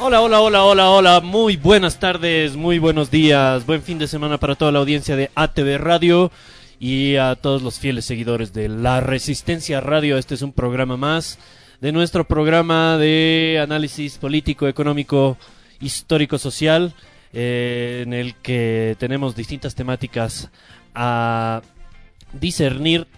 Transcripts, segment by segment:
Hola, hola, hola, hola, hola. Muy buenas tardes, muy buenos días. Buen fin de semana para toda la audiencia de ATV Radio y a todos los fieles seguidores de La Resistencia Radio. Este es un programa más de nuestro programa de análisis político, económico, histórico, social, eh, en el que tenemos distintas temáticas a discernir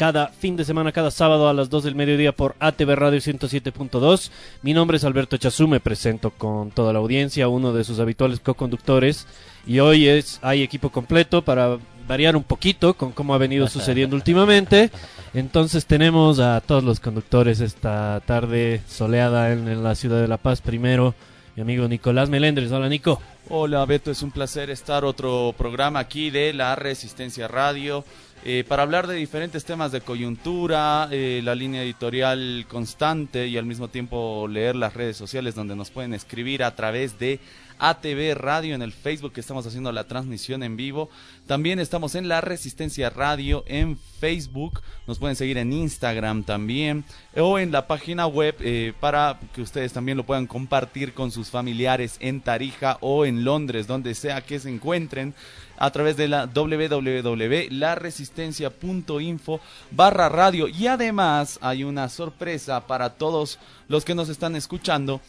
cada fin de semana, cada sábado a las 2 del mediodía por ATV Radio 107.2. Mi nombre es Alberto Chazú, me presento con toda la audiencia, uno de sus habituales co-conductores. Y hoy es, hay equipo completo para variar un poquito con cómo ha venido sucediendo últimamente. Entonces tenemos a todos los conductores esta tarde soleada en, en la ciudad de La Paz. Primero, mi amigo Nicolás Melendres. Hola, Nico. Hola Beto, es un placer estar otro programa aquí de la Resistencia Radio eh, para hablar de diferentes temas de coyuntura, eh, la línea editorial constante y al mismo tiempo leer las redes sociales donde nos pueden escribir a través de ATV Radio en el Facebook que estamos haciendo la transmisión en vivo. También estamos en La Resistencia Radio en Facebook. Nos pueden seguir en Instagram también o en la página web eh, para que ustedes también lo puedan compartir con sus familiares en Tarija o en Londres, donde sea que se encuentren a través de la www.laresistencia.info barra radio. Y además hay una sorpresa para todos los que nos están escuchando.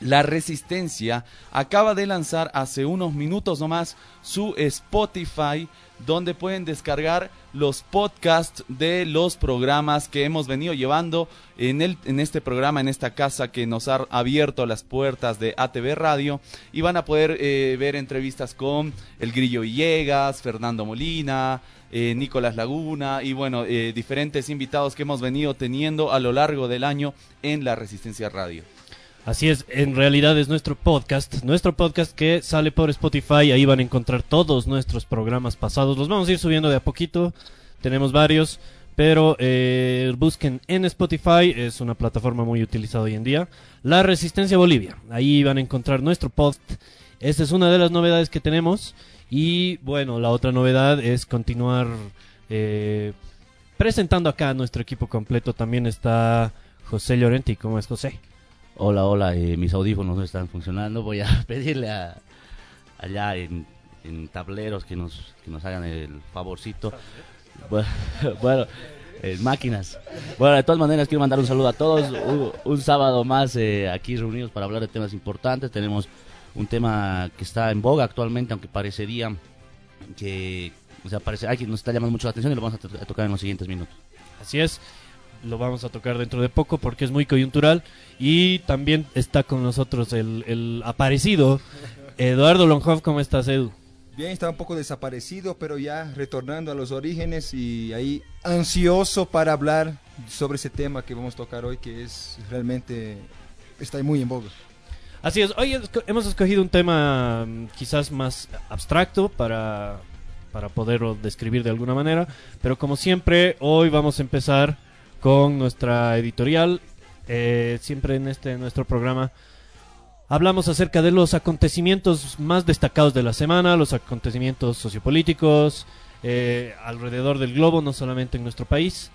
La Resistencia acaba de lanzar hace unos minutos nomás su Spotify donde pueden descargar los podcasts de los programas que hemos venido llevando en, el, en este programa, en esta casa que nos ha abierto las puertas de ATV Radio y van a poder eh, ver entrevistas con El Grillo Villegas, Fernando Molina, eh, Nicolás Laguna y bueno, eh, diferentes invitados que hemos venido teniendo a lo largo del año en la Resistencia Radio. Así es, en realidad es nuestro podcast, nuestro podcast que sale por Spotify, ahí van a encontrar todos nuestros programas pasados, los vamos a ir subiendo de a poquito, tenemos varios, pero eh, busquen en Spotify, es una plataforma muy utilizada hoy en día, La Resistencia Bolivia, ahí van a encontrar nuestro podcast, esta es una de las novedades que tenemos y bueno, la otra novedad es continuar eh, presentando acá a nuestro equipo completo, también está José Llorenti, ¿cómo es José? Hola, hola, eh, mis audífonos no están funcionando. Voy a pedirle a, allá en, en tableros que nos, que nos hagan el favorcito. Bueno, eh, máquinas. Bueno, de todas maneras quiero mandar un saludo a todos. Un, un sábado más eh, aquí reunidos para hablar de temas importantes. Tenemos un tema que está en boga actualmente, aunque parecería que, o sea, parece, ay, nos está llamando mucho la atención y lo vamos a, to- a tocar en los siguientes minutos. Así es, lo vamos a tocar dentro de poco porque es muy coyuntural y también está con nosotros el, el aparecido Eduardo Longhoff. ¿Cómo estás, Edu? Bien, estaba un poco desaparecido, pero ya retornando a los orígenes y ahí ansioso para hablar sobre ese tema que vamos a tocar hoy, que es realmente está muy en boga. Así es, hoy hemos escogido un tema mm, quizás más abstracto para, para poderlo describir de alguna manera, pero como siempre, hoy vamos a empezar con nuestra editorial. Eh, siempre en este nuestro programa hablamos acerca de los acontecimientos más destacados de la semana, los acontecimientos sociopolíticos eh, alrededor del globo, no solamente en nuestro país.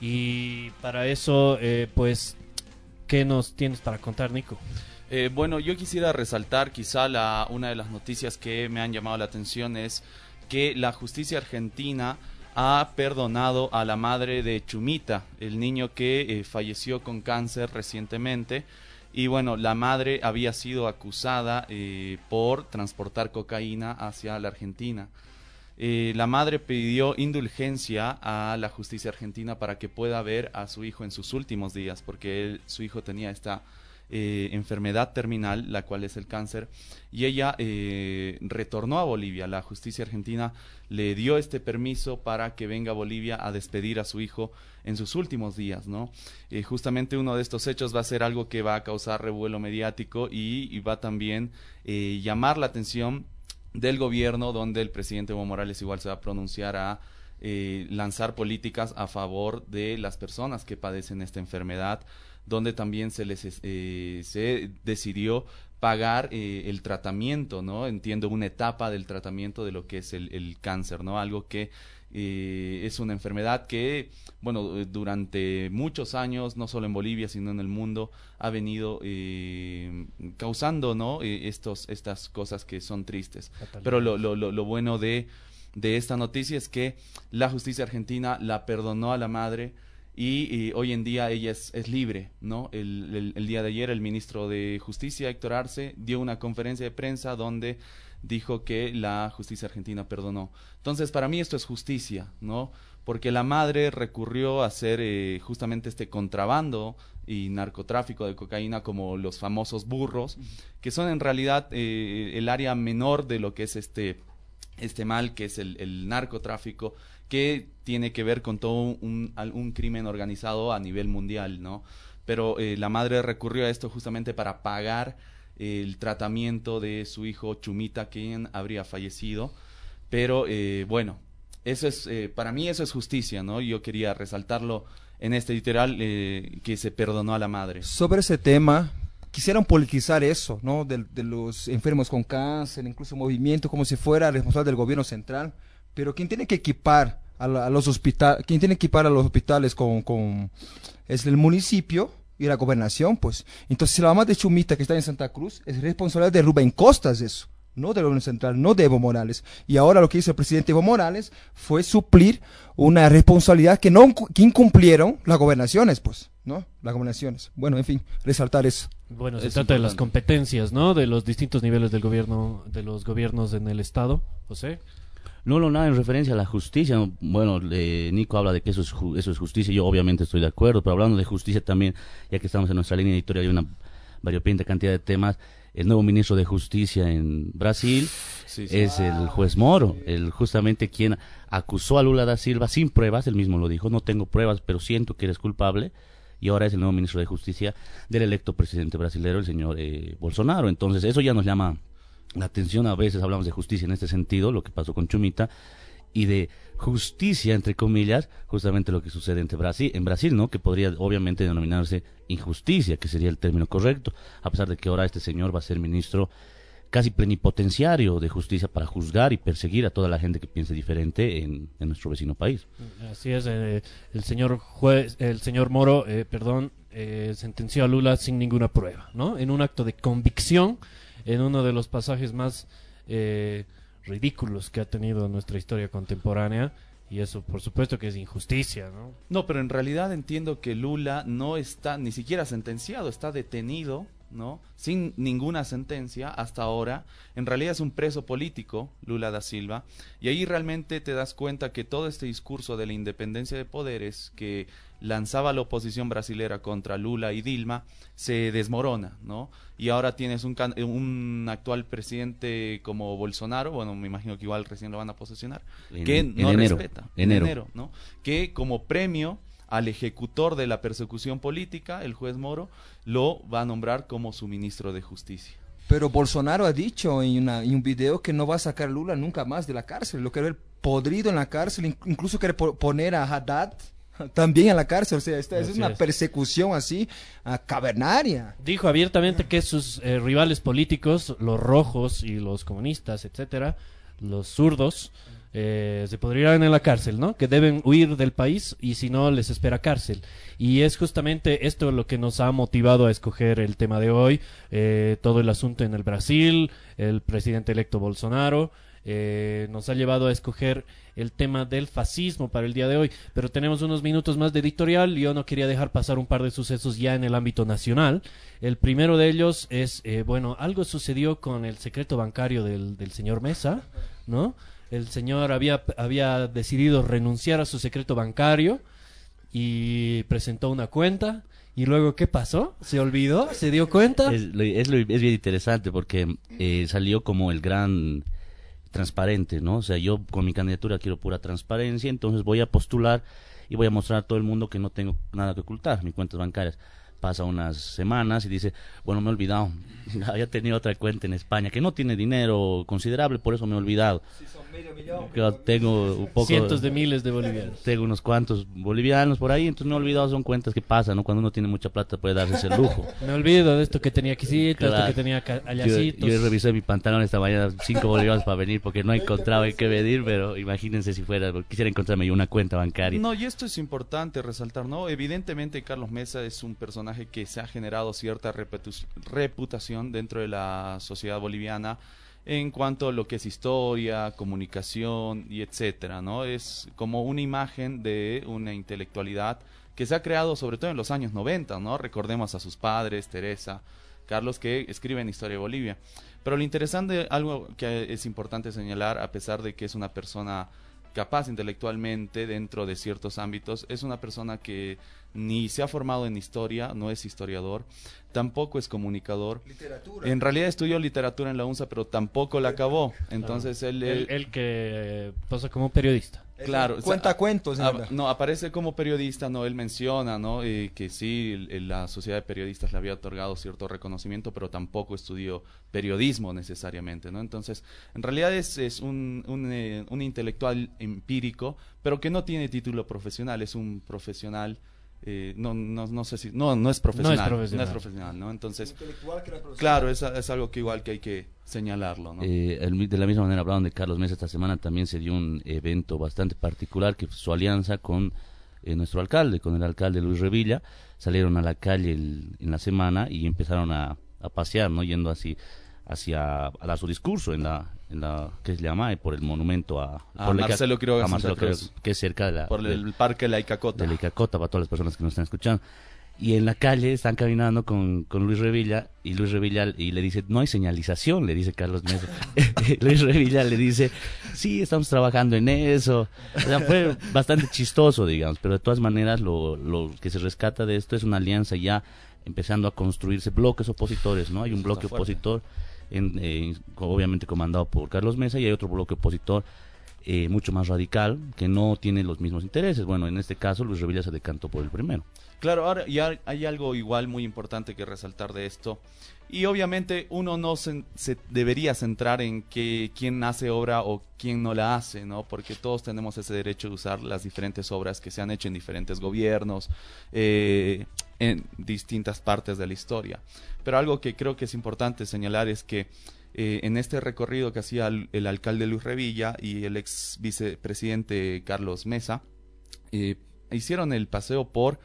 Y para eso, eh, pues, ¿qué nos tienes para contar, Nico? Eh, bueno, yo quisiera resaltar quizá la, una de las noticias que me han llamado la atención es que la justicia argentina ha perdonado a la madre de Chumita, el niño que eh, falleció con cáncer recientemente. Y bueno, la madre había sido acusada eh, por transportar cocaína hacia la Argentina. Eh, la madre pidió indulgencia a la justicia argentina para que pueda ver a su hijo en sus últimos días, porque él- su hijo tenía esta enfermedad terminal, la cual es el cáncer, y ella retornó a Bolivia. La justicia argentina le dio este permiso para que venga a Bolivia a despedir a su hijo en sus últimos días, ¿no? Eh, justamente uno de estos hechos va a ser algo que va a causar revuelo mediático y, va también eh, llamar la atención del gobierno, donde el presidente Evo Morales igual se va a pronunciar a eh, lanzar políticas a favor de las personas que padecen esta enfermedad, donde también se les eh, se decidió pagar eh, el tratamiento, ¿no? Entiendo una etapa del tratamiento de lo que es el, el cáncer, ¿no? Algo que eh, es una enfermedad que, bueno, eh, durante muchos años, no solo en Bolivia, sino en el mundo, ha venido eh, causando, ¿no? Eh, estos, estas cosas que son tristes. Pero lo, lo, lo, bueno de, de esta noticia es que la justicia argentina la perdonó a la madre y, hoy en día ella es, libre, ¿no? El, el, día de ayer el ministro de Justicia, Héctor Arce, dio una conferencia de prensa donde dijo que la justicia argentina perdonó. Entonces, para mí esto es justicia, ¿no? Porque la madre recurrió a hacer eh, justamente este contrabando y narcotráfico de cocaína como los famosos burros, que son en realidad eh, el área menor de lo que es este, este mal, que es el, el narcotráfico, que tiene que ver con todo un, un crimen organizado a nivel mundial, ¿no? Pero eh, la madre recurrió a esto justamente para pagar el tratamiento de su hijo Chumita, quien habría fallecido. Pero eh, bueno, eso es, eh, para mí eso es justicia, ¿no? Yo quería resaltarlo en este literal que se perdonó a la madre. Sobre ese tema, quisieran politizar eso, ¿no? De, de los enfermos con cáncer, incluso movimiento, como si fuera responsable del gobierno central. Pero quien tiene que equipar a, los hospitales, quien tiene que equipar a los hospitales con, con, es el municipio y la gobernación, pues. Entonces, la mamá de Chumita que está en Santa Cruz es responsabilidad de Rubén Costas eso, no del gobierno central, no de Evo Morales. Y ahora lo que hizo el presidente Evo Morales fue suplir una responsabilidad que no que incumplieron las gobernaciones, pues, ¿no? Las gobernaciones. Bueno, en fin, resaltar eso. Bueno, se trata de las competencias, ¿no? De los distintos niveles del gobierno, de los gobiernos en el estado, José. No, no, nada en referencia a la justicia. Bueno, Nico habla de que eso es, eso es justicia, yo obviamente estoy de acuerdo, pero hablando de justicia también, ya que estamos en nuestra línea editorial, hay una variopinta cantidad de temas. El nuevo ministro de Justicia en Brasil es el juez Moro, el justamente quien acusó a Lula da Silva sin pruebas, él mismo lo dijo, no tengo pruebas, pero siento que eres culpable, y ahora es el nuevo ministro de Justicia del electo presidente brasileño, el señor eh, Bolsonaro. Entonces, eso ya nos llama la atención, a veces hablamos de justicia en este sentido, lo que pasó con Chumita, y de justicia, entre comillas, justamente lo que sucede entre Brasil, en Brasil, ¿no? Que podría obviamente denominarse injusticia, que sería el término correcto, a pesar de que ahora este señor va a ser ministro casi plenipotenciario de justicia para juzgar y perseguir a toda la gente que piense diferente en, nuestro vecino país. Así es, eh, el señor juez, el señor Moro, eh, perdón, eh, sentenció a Lula sin ninguna prueba, ¿no? En un acto de convicción en uno de los pasajes más eh, ridículos que ha tenido nuestra historia contemporánea. Y eso, por supuesto, que es injusticia, ¿no? No, pero en realidad entiendo que Lula no está ni siquiera sentenciado, está detenido ¿no? Sin ninguna sentencia hasta ahora. En realidad es un preso político, Lula da Silva, y ahí realmente te das cuenta que todo este discurso de la independencia de poderes que lanzaba la oposición brasilera contra Lula y Dilma se desmorona, ¿no? Y ahora tienes un, un actual presidente como Bolsonaro, bueno, me imagino que igual recién lo van a posesionar, que no respeta, enero. ¿no? Que como premio al ejecutor de la persecución política, el juez Moro, lo va a nombrar como su ministro de Justicia. Pero Bolsonaro ha dicho en, un video que no va a sacar a Lula nunca más de la cárcel, lo quiere ver podrido en la cárcel, incluso quiere poner a Haddad también en la cárcel, o sea, esta es una persecución así cavernaria. Dijo abiertamente que sus eh, rivales políticos, los rojos y los comunistas, etcétera, los zurdos, eh, se podrían en la cárcel, ¿no? Que deben huir del país y si no les espera cárcel. Y es justamente esto lo que nos ha motivado a escoger el tema de hoy, eh, todo el asunto en el Brasil, el presidente electo Bolsonaro, eh, nos ha llevado a escoger el tema del fascismo para el día de hoy. Pero tenemos unos minutos más de editorial. Yo no quería dejar pasar un par de sucesos ya en el ámbito nacional. El primero de ellos es, bueno, algo sucedió con el secreto bancario del, señor Mesa, ¿no? el señor había, había decidido renunciar a su secreto bancario y presentó una cuenta. ¿Y luego qué pasó? ¿Se olvidó? ¿Se dio cuenta? Es, es, bien interesante porque eh, salió como el gran transparente, ¿no? O sea, yo con mi candidatura quiero pura transparencia, entonces voy a postular y voy a mostrar a todo el mundo que no tengo nada que ocultar, mis cuentas bancarias pasa unas semanas y dice, bueno, me he olvidado, había tenido otra cuenta en España que no tiene dinero considerable, por eso me he olvidado. tengo un poco, Cientos de miles de bolivianos. Tengo unos cuantos bolivianos por ahí, entonces me he olvidado, son cuentas que pasan, ¿no? Cuando uno tiene mucha plata puede darse ese lujo. me olvido de esto que tenía aquí, esto que tenía allasitos. Yo, yo revisé mi pantalón esta mañana, cinco bolivianos para venir porque no encontraba en qué medir, pero imagínense si fuera, quisiera encontrarme yo una cuenta bancaria. No, y esto es importante resaltar, ¿no? Evidentemente Carlos Mesa es un personaje que se ha generado cierta reputación dentro de la sociedad boliviana en cuanto a lo que es historia, comunicación y etcétera, ¿no? Es como una imagen de una intelectualidad que se ha creado sobre todo en los años 90, ¿no? Recordemos a sus padres, Teresa, Carlos, que escriben Historia de Bolivia. Pero lo interesante, algo que es importante señalar, a pesar de que es una persona capaz intelectualmente dentro de ciertos ámbitos, es una persona que ni se ha formado en historia, no es historiador, tampoco es comunicador. Literatura. En realidad estudió literatura en la UNSA, pero tampoco la acabó. Entonces él, él, que pasa como periodista. Claro. Cuenta cuentos. no, aparece como periodista, no, él menciona, ¿no? Eh, que sí, la sociedad de periodistas le había otorgado cierto reconocimiento, pero tampoco estudió periodismo necesariamente, ¿no? Entonces, en realidad es, es un, un, eh, un intelectual empírico, pero que no tiene título profesional, es un profesional eh, no, no, no sé si, no, no es profesional, no es profesional, no, Entonces, claro, es, es, algo que igual que hay que señalarlo, ¿no? Eh, de la misma manera hablaban de Carlos Mesa esta semana, también se dio un evento bastante particular, que fue su alianza con eh, nuestro alcalde, con el alcalde Luis Revilla, salieron a la calle en la semana y empezaron a, a pasear, ¿no? Yendo así hacia a dar su discurso en la en la que se llama por el monumento a, Marcelo Quiroga, que es cerca de la por el parque La Icacota. de la Icacota para todas las personas que nos están escuchando. Y en la calle están caminando con, con Luis Revilla y Luis Revilla y le dice no hay señalización le dice Carlos Mesa Luis Revilla le dice sí estamos trabajando en eso o sea, fue bastante chistoso digamos pero de todas maneras lo, lo que se rescata de esto es una alianza ya empezando a construirse bloques opositores no hay un bloque opositor eh, obviamente comandado por Carlos Mesa, y hay otro bloque opositor eh, mucho más radical que no tiene los mismos intereses. Bueno, en este caso Luis Revilla se decantó por el primero. Claro, ahora ya hay algo igual muy importante que resaltar de esto. Y obviamente uno no se, debería centrar en que quién hace obra o quién no la hace, ¿no? Porque todos tenemos ese derecho de usar las diferentes obras que se han hecho en diferentes gobiernos, eh, en distintas partes de la historia. Pero algo que creo que es importante señalar es que eh, en este recorrido que hacía el, alcalde Luis Revilla y el ex vicepresidente Carlos Mesa, eh, hicieron el paseo por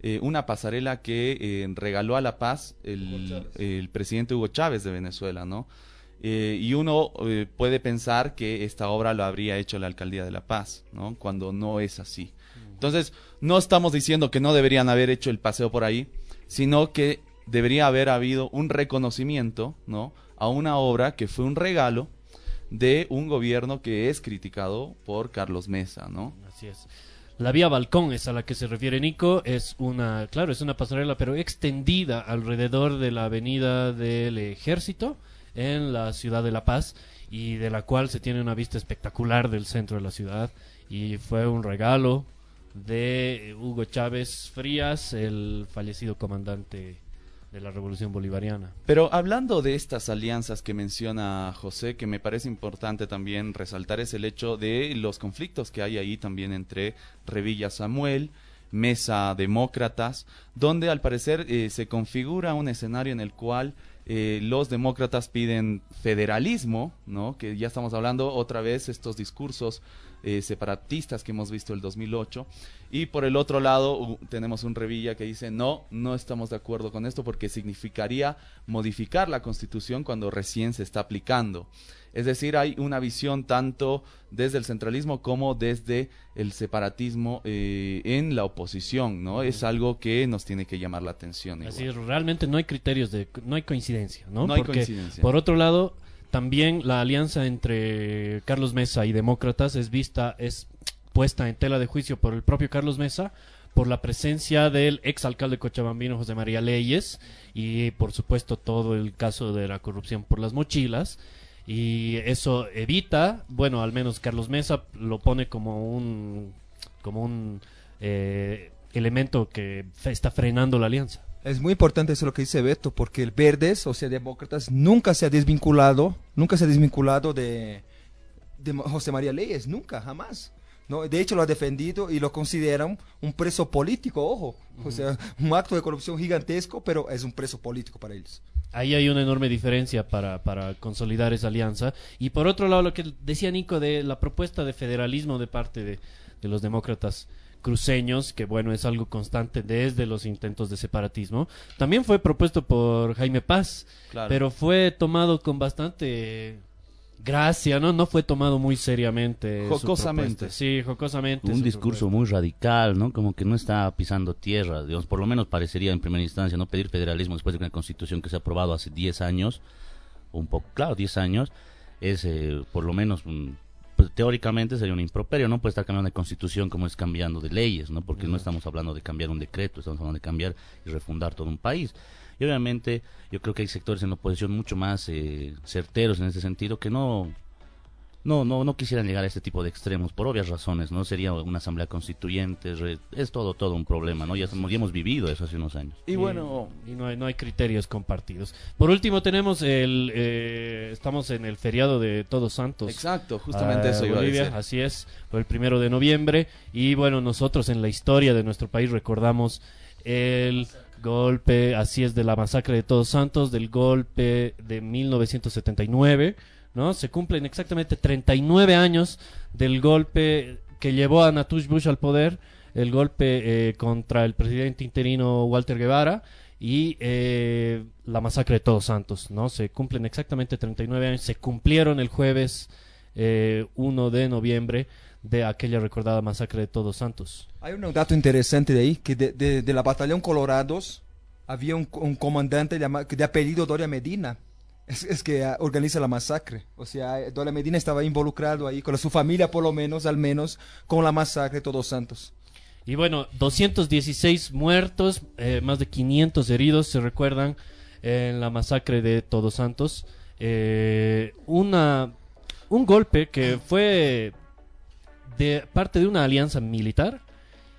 eh, una pasarela que regaló a La Paz el, el, presidente Hugo Chávez de Venezuela, ¿no? y uno puede pensar que esta obra lo habría hecho la alcaldía de La Paz, ¿no? Cuando no es así. Entonces, no estamos diciendo que no deberían haber hecho el paseo por ahí, sino que debería haber habido un reconocimiento, ¿no? A una obra que fue un regalo de un gobierno que es criticado por Carlos Mesa, ¿no? Así es. La vía Balcón es a la que se refiere Nico, es una, claro, es una pasarela, pero extendida alrededor de la avenida del Ejército en la ciudad de La Paz y de la cual se tiene una vista espectacular del centro de la ciudad y fue un regalo de Hugo Chávez Frías, el fallecido comandante de la revolución bolivariana. Pero hablando de estas alianzas que menciona José, que me parece importante también resaltar es el hecho de los conflictos que hay ahí también entre Revilla Samuel, Mesa Demócratas, donde al parecer eh, se configura un escenario en el cual eh, los demócratas piden federalismo, ¿no? Que ya estamos hablando otra vez estos discursos eh, separatistas que hemos visto el 2008. Y por el otro lado tenemos un Revilla que dice, no, no estamos de acuerdo con esto porque significaría modificar la constitución cuando recién se está aplicando. Es decir, hay una visión tanto desde el centralismo como desde el separatismo eh, en la oposición, ¿no? Es algo que nos tiene que llamar la atención. Así realmente no hay criterios de, no hay coincidencia, ¿no? No hay coincidencia. Por otro lado, también la alianza entre Carlos Mesa y demócratas es vista, es puesta en tela de juicio por el propio Carlos Mesa por la presencia del ex alcalde cochabambino José María Leyes y por supuesto todo el caso de la corrupción por las mochilas y eso evita, bueno, al menos Carlos Mesa lo pone como un como un eh, elemento que está frenando la alianza. Es muy importante eso lo que dice Beto, porque el Verdes, o sea, demócratas, nunca se ha desvinculado, nunca se ha desvinculado de, de José María Leyes, nunca, jamás. ¿no? De hecho, lo ha defendido y lo consideran un preso político, ojo. O sea, un acto de corrupción gigantesco, pero es un preso político para ellos. Ahí hay una enorme diferencia para, para consolidar esa alianza. Y por otro lado, lo que decía Nico de la propuesta de federalismo de parte de, de los demócratas cruceños, que bueno, es algo constante desde los intentos de separatismo. También fue propuesto por Jaime Paz, Claro. pero fue tomado con bastante gracia, ¿no? No fue tomado muy seriamente. Jocosamente. Sí, jocosamente. un su discurso propuesta. muy radical, ¿no? Como que no está pisando tierra, digamos, por lo menos parecería en primera instancia no pedir federalismo después de una constitución que se ha aprobado hace 10 años, un poco, claro, 10 años, es eh, por lo menos un- pues, teóricamente sería un improperio, no puede estar cambiando de constitución como es cambiando de leyes, ¿no? Porque no estamos hablando de cambiar un decreto, estamos hablando de cambiar y refundar todo un país. Y obviamente yo creo que hay sectores en la oposición mucho más eh, certeros en ese sentido que no no, no, no quisieran llegar a este tipo de extremos por obvias razones, ¿no? Sería una asamblea constituyente, re- es todo, todo un problema, ¿no? Ya, hemos- ya hemos vivido eso hace unos años. Y bueno, y no hay, no hay criterios compartidos. Por último tenemos el, eh, estamos en el feriado de Todos Santos. exacto, justamente a eso iba a Bolivia, decir. Así es, fue el primero de noviembre. Y bueno, nosotros en la historia de nuestro país recordamos el golpe, así es, de la masacre de Todos Santos, del golpe de 1979, ¿no? Se cumplen exactamente 39 años del golpe que llevó a Natush Bush al poder, el golpe eh, contra el presidente interino Walter Guevara y eh, la masacre de Todos Santos, ¿no? Se cumplen exactamente 39 años, se cumplieron el jueves eh, 1 de noviembre de aquella recordada masacre de Todos Santos. Hay un dato interesante de ahí, que de, de- de la batallón Colorados había un, comandante llama- de apellido Doria Medina. Es, que ah, organiza la masacre. O sea, eh, Doria Medina estaba involucrado ahí, con su familia por lo menos, al menos, con la masacre de Todos Santos. Y bueno, 216 muertos, eh, más de 500 heridos, se recuerdan en la masacre de Todos Santos. Eh, una, un golpe que fue de parte de una alianza militar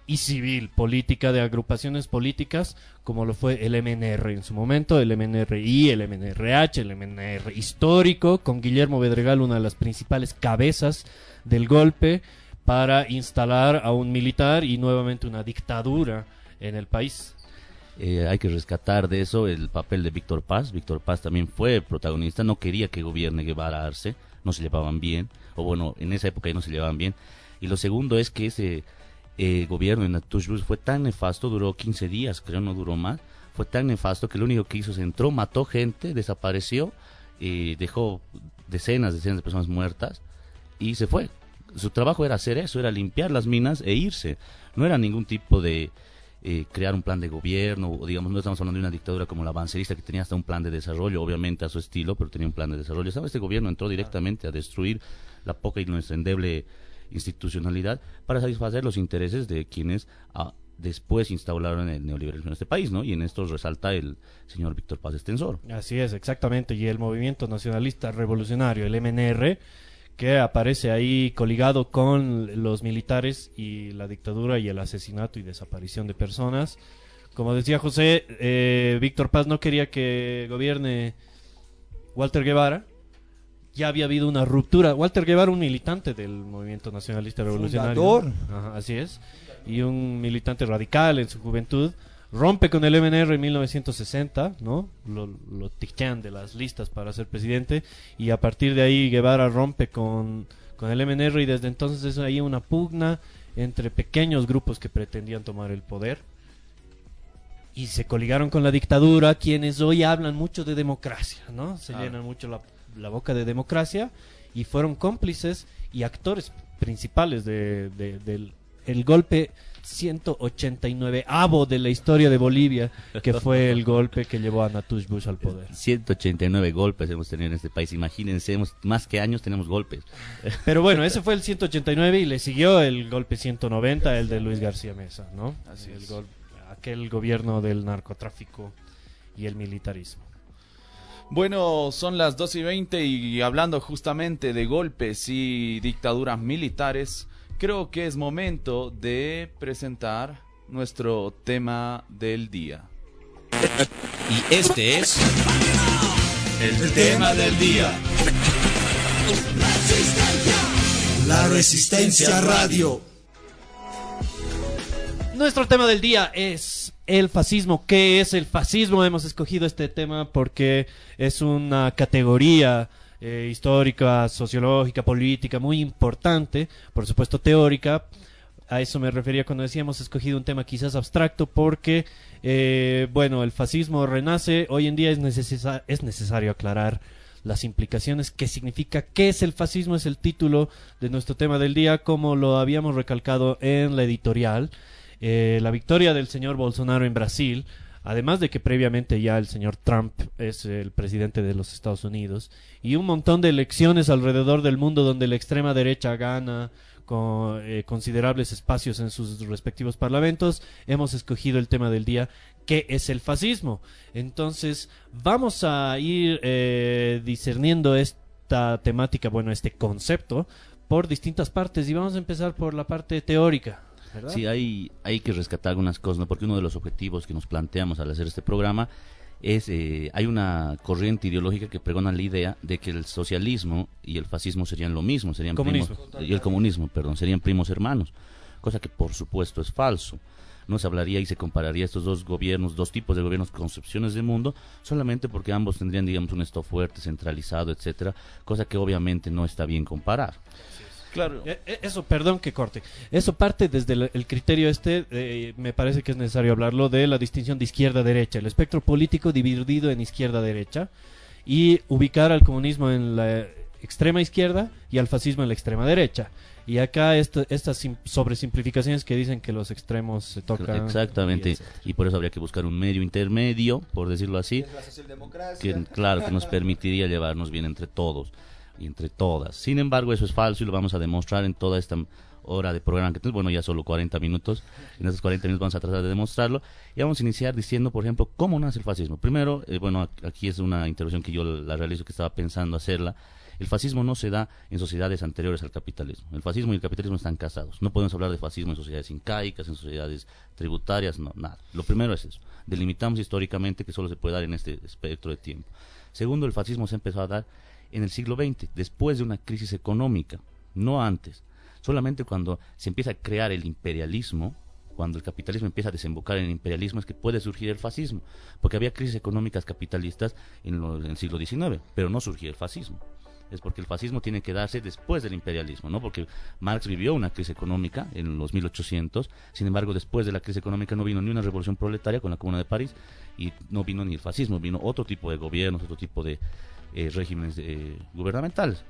y civil, política de agrupaciones políticas, como lo fue el MNR en su momento, el MNRI, el MNRH, el MNR histórico, con Guillermo Bedregal, una de las principales cabezas del golpe, para instalar a un militar y nuevamente una dictadura en el país. Eh, hay que rescatar de eso el papel de Víctor Paz. Víctor Paz también fue protagonista, no quería que gobierne Guevara Arce, no se llevaban bien, o bueno, en esa época ya no se llevaban bien. Y lo segundo es que ese eh, gobierno en Natush Bush fue tan nefasto, duró 15 días, creo, no duró más, fue tan nefasto que lo único que hizo se entró, mató gente, desapareció, eh, dejó decenas, decenas de personas muertas y se fue. Su trabajo era hacer eso, era limpiar las minas e irse. No era ningún tipo de eh, crear un plan de gobierno, o digamos, no estamos hablando de una dictadura como la avancerista que tenía hasta un plan de desarrollo, obviamente a su estilo, pero tenía un plan de desarrollo. ¿Sabe? Este gobierno entró directamente a destruir la poca y nuestra endeble institucionalidad para satisfacer los intereses de quienes ah, después instauraron el neoliberalismo en este país, ¿no? Y en esto resalta el señor Víctor Paz Estensor. Así es, exactamente. Y el movimiento nacionalista revolucionario, el MNR, que aparece ahí coligado con los militares y la dictadura y el asesinato y desaparición de personas. Como decía José, eh, Víctor Paz no quería que gobierne Walter Guevara. Ya había habido una ruptura. Walter Guevara, un militante del movimiento nacionalista revolucionario. Ajá, así es. Y un militante radical en su juventud. Rompe con el MNR en 1960, ¿no? Lo, lo de las listas para ser presidente. Y a partir de ahí Guevara rompe con, con el MNR y desde entonces es ahí una pugna entre pequeños grupos que pretendían tomar el poder. Y se coligaron con la dictadura, quienes hoy hablan mucho de democracia, ¿no? Se llenan mucho la, la boca de democracia y fueron cómplices y actores principales de, de- del el golpe 189 avo de la historia de Bolivia, que fue el golpe que llevó a Natush Bush al poder. 189 golpes hemos tenido en este país, imagínense, hemos, más que años tenemos golpes. Pero bueno, ese fue el 189 y le siguió el golpe 190, el de Luis García Mesa, ¿no? Así el es. gol- aquel gobierno del narcotráfico y el militarismo. Bueno, son las 2 y 20 y hablando justamente de golpes y dictaduras militares, creo que es momento de presentar nuestro tema del día. Y este es el tema del día. La Resistencia Radio. Nuestro tema del día es el fascismo. ¿Qué es el fascismo? Hemos escogido este tema porque es una categoría eh, histórica, sociológica, política muy importante, por supuesto teórica, a eso me refería cuando decíamos escogido un tema quizás abstracto porque, eh, bueno, el fascismo renace. Hoy en día es, es necesario aclarar las implicaciones, qué significa, qué es el fascismo, es el título de nuestro tema del día, como lo habíamos recalcado en la editorial. Eh, la victoria del señor Bolsonaro en Brasil, además de que previamente ya el señor Trump es el presidente de los Estados Unidos, y un montón de elecciones alrededor del mundo donde la extrema derecha gana con eh, considerables espacios en sus respectivos parlamentos, hemos escogido el tema del día, que es el fascismo. Entonces, vamos a ir eh, discerniendo esta temática, bueno, este concepto, por distintas partes, y vamos a empezar por la parte teórica. ¿Verdad? Sí, hay, hay que rescatar algunas cosas, ¿no? porque uno de los objetivos que nos planteamos al hacer este programa es, eh, hay una corriente ideológica que pregona la idea de que el socialismo y el fascismo serían lo mismo, serían Comunismo. primos, y el comunismo, perdón, serían primos hermanos, cosa que por supuesto es falso. No se hablaría y se compararía estos dos gobiernos, dos tipos de gobiernos, concepciones del mundo, solamente porque ambos tendrían, digamos, un Estado fuerte, centralizado, etcétera, cosa que obviamente no está bien comparar. Claro. Eh, eh, Eso, perdón que corte. Eso parte desde el, el criterio este, eh, me parece que es necesario hablarlo, de la distinción de izquierda-derecha, el espectro político dividido en izquierda-derecha y ubicar al comunismo en la extrema izquierda y al fascismo en la extrema derecha. Y acá esto- estas sim- sobresimplificaciones que dicen que los extremos se tocan. Exactamente, y por eso habría que buscar un medio intermedio, por decirlo así, que claro que nos permitiría llevarnos bien entre todos y entre todas. Sin embargo, eso es falso y lo vamos a demostrar en toda esta hora de programa que tenemos, bueno, ya solo 40 minutos. En esos 40 minutos vamos a tratar de demostrarlo y vamos a iniciar diciendo, por ejemplo, cómo nace el fascismo. Primero, eh, bueno, aquí es una intervención que yo la realizo que estaba pensando hacerla. El fascismo no se da en sociedades anteriores al capitalismo. El fascismo y el capitalismo están casados. No podemos hablar de fascismo en sociedades incaicas, en sociedades tributarias, no, nada. Lo primero es eso. Delimitamos históricamente que solo se puede dar en este espectro de tiempo. Segundo, el fascismo se empezó a dar en el siglo XX, después de una crisis económica, no antes. Solamente cuando se empieza a crear el imperialismo, cuando el capitalismo empieza a desembocar en el imperialismo, es que puede surgir el fascismo. Porque había crisis económicas capitalistas en, en el siglo XIX, pero no surgía el fascismo. Es porque el fascismo tiene que darse después del imperialismo, ¿no? Porque Marx vivió una crisis económica en los 1800, sin embargo, después de la crisis económica no vino ni una revolución proletaria con la Comuna de París y no vino ni el fascismo, vino otro tipo de gobiernos, otro tipo de eh, regímenes eh, gubernamentales.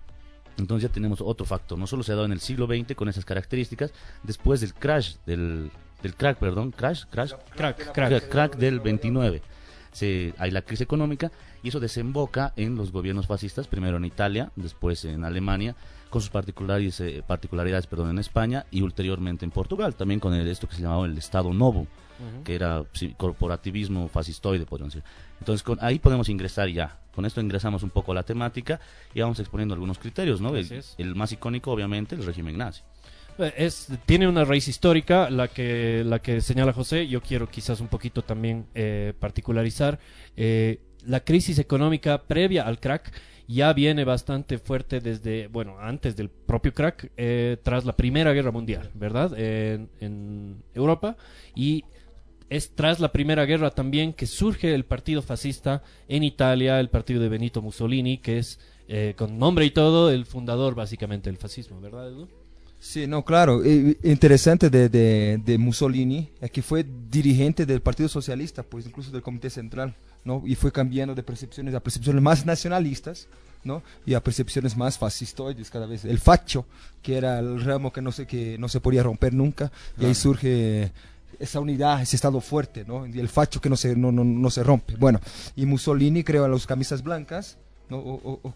Entonces ya tenemos otro factor, no solo se ha dado en el siglo XX con esas características, después del crash, del, del crack, perdón, crash, crash, Crack, crack. crack, crack del 29. Se, hay la crisis económica y eso desemboca en los gobiernos fascistas, primero en Italia, después en Alemania, con sus particularidades, eh, particularidades perdón, en España y ulteriormente en Portugal, también con el- esto que se llamaba el Estado Novo, que era sí, corporativismo fascistoide, podríamos decir. Entonces, con, ahí podemos ingresar ya. Con esto ingresamos un poco a la temática y vamos exponiendo algunos criterios, ¿no? El, el más icónico, obviamente, el régimen nazi. Eh, Es, tiene una raíz histórica, la que, la que señala José. Yo quiero quizás un poquito también eh, particularizar. Eh, la crisis económica previa al crack ya viene bastante fuerte desde, bueno, antes del propio crack, eh, tras la Primera Guerra Mundial, ¿verdad? En, en Europa. Y es tras la Primera Guerra también que surge el partido fascista en Italia, el partido de Benito Mussolini, que es, eh, con nombre y todo, el fundador básicamente del fascismo, ¿verdad, Edu? Sí, no, claro. eh, interesante de, de, de Mussolini es que fue dirigente del Partido Socialista, pues incluso del Comité Central, ¿no? Y fue cambiando de percepciones a percepciones más nacionalistas, ¿no? Y a percepciones más fascistoides cada vez. El facho, que era el ramo que no se, que no se podía romper nunca, y ahí surge esa unidad, ese estado fuerte, ¿no? Y el facho que no se, no, no, no se rompe. Bueno, y Mussolini creó a las camisas blancas, ¿no? O- o- o-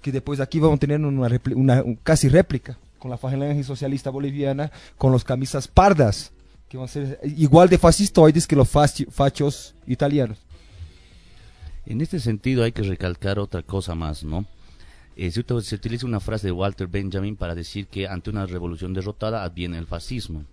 que después aquí vamos a tener una, una un- casi réplica con la falange socialista boliviana, con los camisas pardas, que van a ser igual de fascistoides que los fachos italianos. En este sentido hay que recalcar otra cosa más, ¿no? Eh, se, ut- se utiliza una frase de Walter Benjamin para decir que ante una revolución derrotada adviene el fascismo,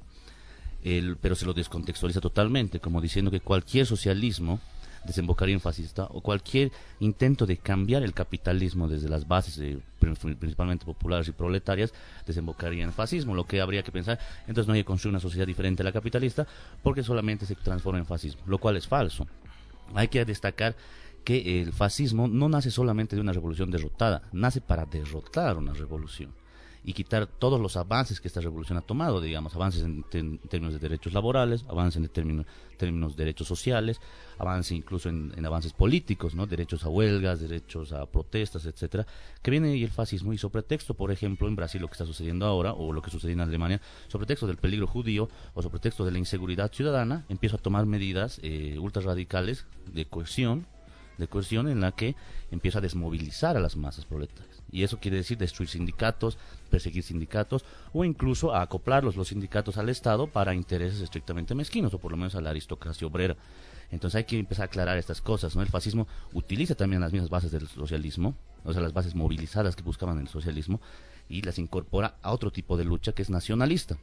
pero se lo descontextualiza totalmente, como diciendo que cualquier socialismo desembocaría en fascista o cualquier intento de cambiar el capitalismo desde las bases, eh, pr- principalmente populares y proletarias, desembocaría en fascismo. Lo que habría que pensar, entonces no hay que construir una sociedad diferente a la capitalista porque solamente se transforma en fascismo, lo cual es falso. Hay que destacar que el fascismo no nace solamente de una revolución derrotada, nace para derrotar una revolución. Y quitar todos los avances que esta revolución ha tomado, digamos, avances en, términos de derechos laborales, avances en términos, términos de derechos sociales, avances incluso en, avances políticos, ¿no? Derechos a huelgas, derechos a protestas, etcétera, que viene y el fascismo y sobre texto, por ejemplo, en Brasil lo que está sucediendo ahora o lo que sucede en Alemania, sobre texto del peligro judío o sobre texto de la inseguridad ciudadana, empieza a tomar medidas eh, ultra radicales de cohesión de cohesión en la que empieza a desmovilizar a las masas proletarias. Y eso quiere decir destruir sindicatos, perseguir sindicatos o incluso acoplarlos los sindicatos al Estado para intereses estrictamente mezquinos o por lo menos a la aristocracia obrera. Entonces hay que empezar a aclarar estas cosas, ¿no? El fascismo utiliza también las mismas bases del socialismo, o sea, las bases movilizadas que buscaban el socialismo y las incorpora a otro tipo de lucha que es nacionalista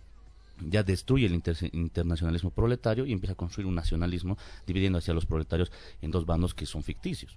ya destruye el internacionalismo proletario y empieza a construir un nacionalismo dividiendo hacia los proletarios en dos bandos que son ficticios.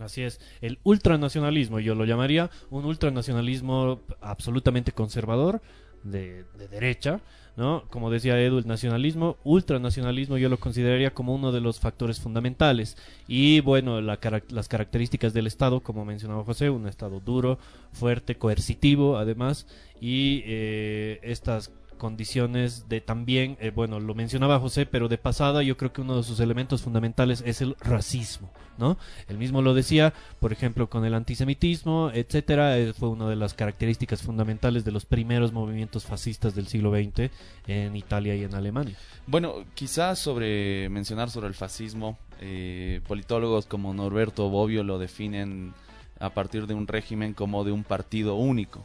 Así es, el ultranacionalismo, yo lo llamaría un ultranacionalismo absolutamente conservador, de, derecha, ¿no? Como decía Edu, el nacionalismo, ultranacionalismo yo lo consideraría como uno de los factores fundamentales. Y bueno, las características del Estado, como mencionaba José, un Estado duro, fuerte, coercitivo, además, y eh, estas condiciones de también, eh, bueno, lo mencionaba José, pero de pasada yo creo que uno de sus elementos fundamentales es el racismo, ¿no? Él mismo lo decía, por ejemplo, con el antisemitismo, etcétera, eh, fue una de las características fundamentales de los primeros movimientos fascistas del siglo XX en Italia y en Alemania. Bueno, quizás sobre mencionar sobre el fascismo, eh, politólogos como Norberto Bobbio lo definen a partir de un régimen como de un partido único,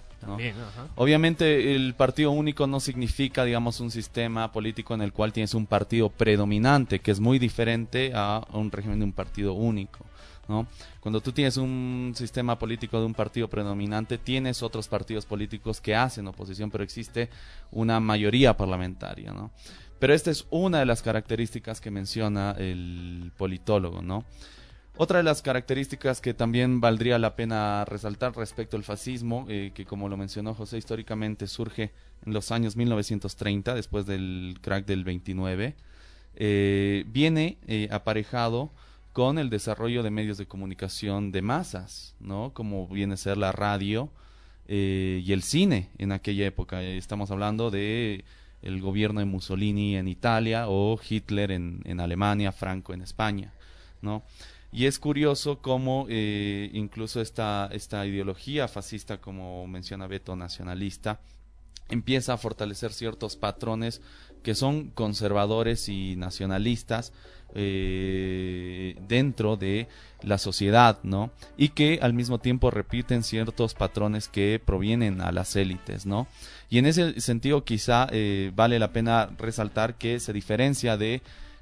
Obviamente el partido único no significa, digamos, un sistema político en el cual tienes un partido predominante, que es muy diferente a un régimen de un partido único. ¿no? Cuando tú tienes un sistema político de un partido predominante, tienes otros partidos políticos que hacen oposición, pero existe una mayoría parlamentaria. ¿no? Pero esta es una de las características que menciona el politólogo, ¿no? Otra de las características que también valdría la pena resaltar respecto al fascismo, eh, que como lo mencionó José, históricamente surge en los años 1930, después del crack del 29, eh, viene eh, aparejado con el desarrollo de medios de comunicación de masas, ¿no? Como viene a ser la radio y el cine en aquella época. Estamos hablando de el gobierno de Mussolini en Italia o Hitler en, en Alemania, Franco en España, ¿no? Y es curioso cómo eh, incluso esta, esta ideología fascista, como menciona Beto, nacionalista, empieza a fortalecer ciertos patrones que son conservadores y nacionalistas eh, dentro de la sociedad, ¿no? Y que al mismo tiempo repiten ciertos patrones que provienen a las élites, ¿no? Y en ese sentido quizá eh, vale la pena resaltar que se diferencia de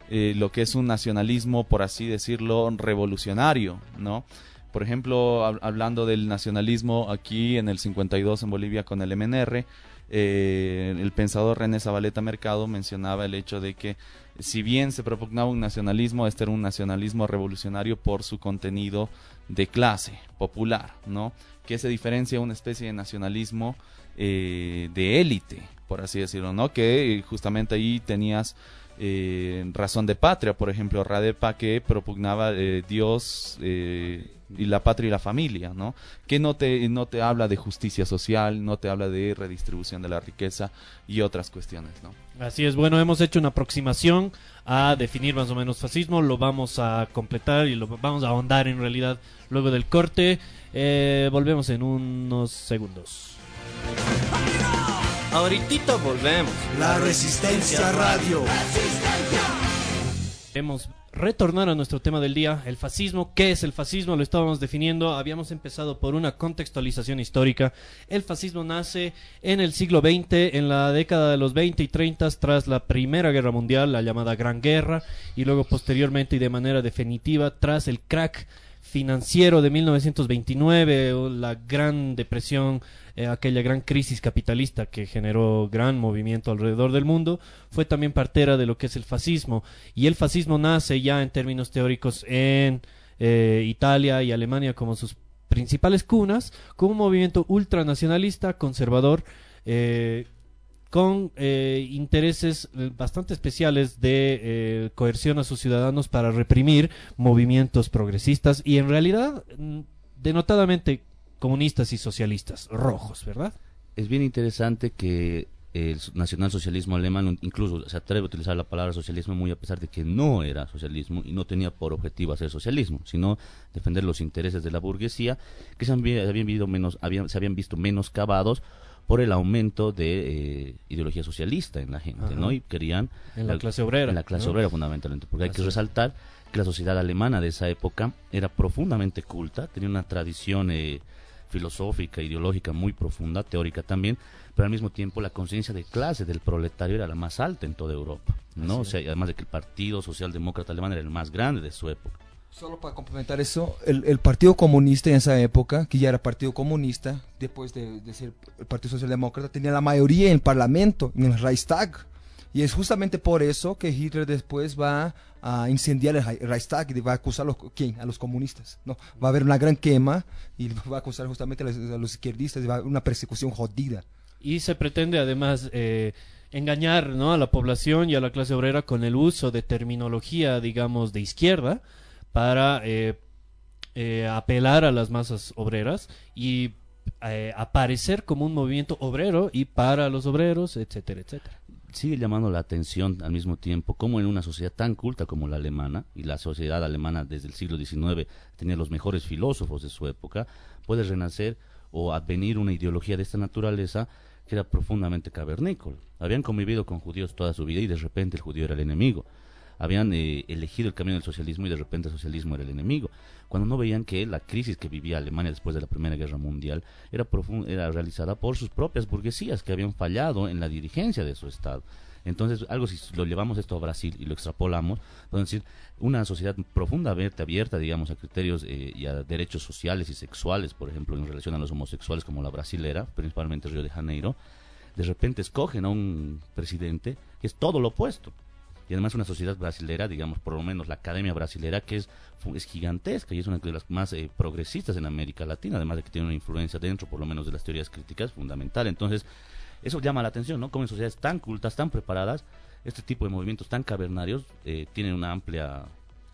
eh, lo que es un nacionalismo, por así decirlo, revolucionario, ¿no? Por ejemplo, hablando del nacionalismo aquí en el 52 en Bolivia con el MNR, eh, el pensador René Zabaleta Mercado mencionaba el hecho de que si bien se propugnaba un nacionalismo, este era un nacionalismo revolucionario por su contenido de clase popular, ¿no? Que se diferencia una especie de nacionalismo eh, de élite, por así decirlo, ¿no? Que justamente ahí tenías eh, Razón de Patria, por ejemplo, Radepa que propugnaba eh, Dios eh, y la patria y la familia, ¿no? Que no te, no te habla de justicia social, no te habla de redistribución de la riqueza y otras cuestiones, ¿no? Así es, bueno, hemos hecho una aproximación a definir más o menos fascismo, lo vamos a completar y lo vamos a ahondar en realidad luego del corte. volvemos en unos segundos. Ahorita volvemos. La Resistencia Radio. Hemos retornar a nuestro tema del día, el fascismo. ¿Qué es el fascismo? Lo estábamos definiendo. Habíamos empezado por una contextualización histórica. El fascismo nace en el siglo XX, en la década de los 20 y 30, tras la Primera Guerra Mundial, la llamada Gran Guerra, y luego posteriormente y de manera definitiva tras el crack financiero de 1929, la Gran Depresión eh, aquella gran crisis capitalista que generó gran movimiento alrededor del mundo, fue también partera de lo que es el fascismo. Y el fascismo nace ya en términos teóricos en eh, Italia y Alemania como sus principales cunas, como un movimiento ultranacionalista, conservador, eh, con intereses bastante especiales de coerción a sus ciudadanos para reprimir movimientos progresistas y en realidad mm, denotadamente comunistas y socialistas rojos, ¿verdad? es bien interesante que el nacionalsocialismo alemán incluso se atreve a utilizar la palabra socialismo muy a pesar de que no era socialismo y no tenía por objetivo hacer socialismo, sino defender los intereses de la burguesía que se habían, visto menos, habían, se habían visto menoscabados por el aumento de eh, ideología socialista en la gente, ¿no? Y querían... En la, clase obrera. En la clase obrera, fundamentalmente, porque hay que resaltar que la sociedad alemana de esa época era profundamente culta, tenía una tradición eh, filosófica, ideológica muy profunda, teórica también, pero al mismo tiempo la conciencia de clase del proletario era la más alta en toda Europa, ¿no? O sea, además de que el Partido Socialdemócrata Alemán era el más grande de su época. Solo para complementar eso, el, Partido Comunista en esa época, que ya era Partido Comunista, después de, ser el Partido Socialdemócrata, tenía la mayoría en el Parlamento, en el Reichstag. Y es justamente por eso que Hitler después va a incendiar el Reichstag y va a acusar a los, ¿quién? a los comunistas. ¿no? Va a haber una gran quema y va a acusar justamente a los, izquierdistas y va a haber una persecución jodida. Y se pretende además eh, engañar ¿no? a la población y a la clase obrera con el uso de terminología, digamos, de izquierda para eh, eh, apelar a las masas obreras y eh, aparecer como un movimiento obrero y para los obreros, etcétera, etcétera. Sigue llamando la atención al mismo tiempo como en una sociedad tan culta como la alemana, y la sociedad alemana desde el siglo XIX tenía los mejores filósofos de su época, puede renacer o advenir una ideología de esta naturaleza que era profundamente cavernícola. Habían convivido con judíos toda su vida y de repente el judío era el enemigo habían eh, elegido el camino del socialismo y de repente el socialismo era el enemigo, cuando no veían que la crisis que vivía Alemania después de la Primera Guerra Mundial era, era realizada por sus propias burguesías que habían fallado en la dirigencia de su Estado. Entonces, algo si lo llevamos esto a Brasil y lo extrapolamos, podemos decir, una sociedad profundamente abierta, digamos, a criterios eh, y a derechos sociales y sexuales, por ejemplo, en relación a los homosexuales como la brasilera, principalmente Río de Janeiro, de repente escogen a un presidente que es todo lo opuesto y además una sociedad brasilera, digamos, por lo menos la academia brasilera, que es, es gigantesca y es una de las más eh, progresistas en América Latina, además de que tiene una influencia dentro, por lo menos, de las teorías críticas, fundamental. Entonces, eso llama la atención, ¿no? Como en sociedades tan cultas, tan preparadas, este tipo de movimientos tan cavernarios eh, tienen una amplia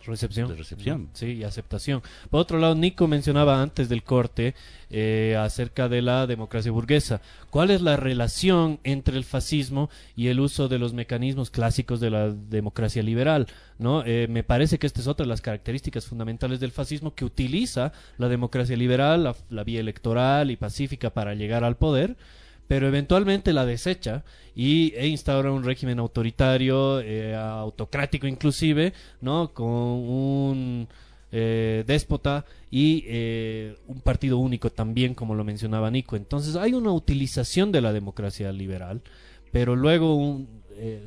Recepción. recepción. Sí, y aceptación. Por otro lado, Nico mencionaba antes del corte eh, acerca de la democracia burguesa. ¿Cuál es la relación entre el fascismo y el uso de los mecanismos clásicos de la democracia liberal? ¿no? Eh, me parece que esta es otra de las características fundamentales del fascismo que utiliza la democracia liberal, la vía electoral y pacífica para llegar al poder pero eventualmente la desecha y e instaura un régimen autoritario, eh, autocrático inclusive, ¿no? Con un eh, déspota y eh, un partido único también, como lo mencionaba Nico. Entonces hay una utilización de la democracia liberal, pero luego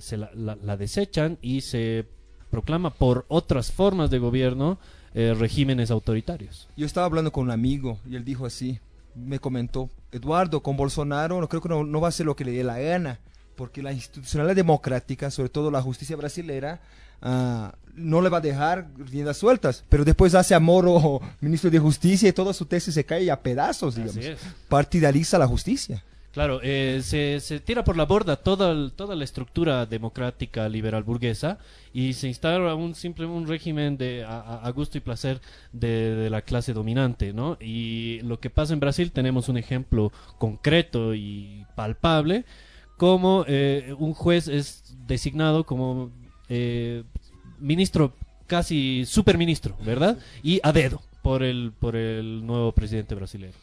se la, la, desechan y se proclama por otras formas de gobierno regímenes autoritarios. Yo estaba hablando con un amigo y él dijo así, me comentó, Eduardo, con Bolsonaro no creo que no, va a ser lo que le dé la gana, porque la institucionalidad democrática, sobre todo la justicia brasilera, ah, no le va a dejar riendas sueltas, pero después hace a Moro ministro de Justicia y toda su tesis se cae a pedazos, digamos. Partidariza la justicia. Claro, eh, se, se, tira por la borda toda, toda la estructura democrática liberal burguesa y se instala un simple un régimen de a, gusto y placer de, la clase dominante, ¿no? Y lo que pasa en Brasil tenemos un ejemplo concreto y palpable como eh, un juez es designado como eh, ministro casi superministro, ¿verdad? Y a dedo por el por el nuevo presidente brasileño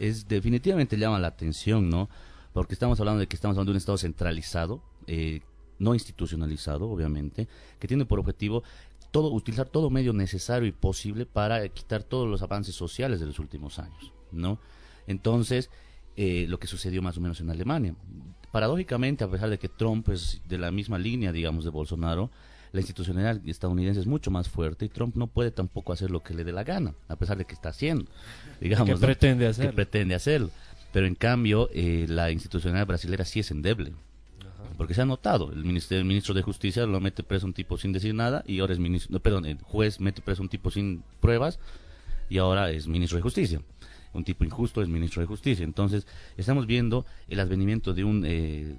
es definitivamente llama la atención, ¿no? Porque estamos hablando de que estamos hablando de un Estado centralizado, eh, no institucionalizado, obviamente, que tiene por objetivo todo, utilizar todo medio necesario y posible para quitar todos los avances sociales de los últimos años, ¿no? Entonces, eh, lo que sucedió más o menos en Alemania. Paradójicamente, a pesar de que Trump es de la misma línea, digamos, de Bolsonaro, la institucionalidad estadounidense es mucho más fuerte y Trump no puede tampoco hacer lo que le dé la gana, a pesar de que está haciendo, digamos. Que pretende hacerlo. Que pretende hacerlo. Pero en cambio, eh, la institucionalidad brasileña sí es endeble. Porque se ha notado, el, ministerio, ministro de Justicia lo mete preso un tipo sin decir nada y ahora es ministro, perdón, el juez mete preso un tipo sin pruebas y ahora es ministro de Justicia un tipo injusto es ministro de Justicia. Entonces, estamos viendo el advenimiento de un, eh,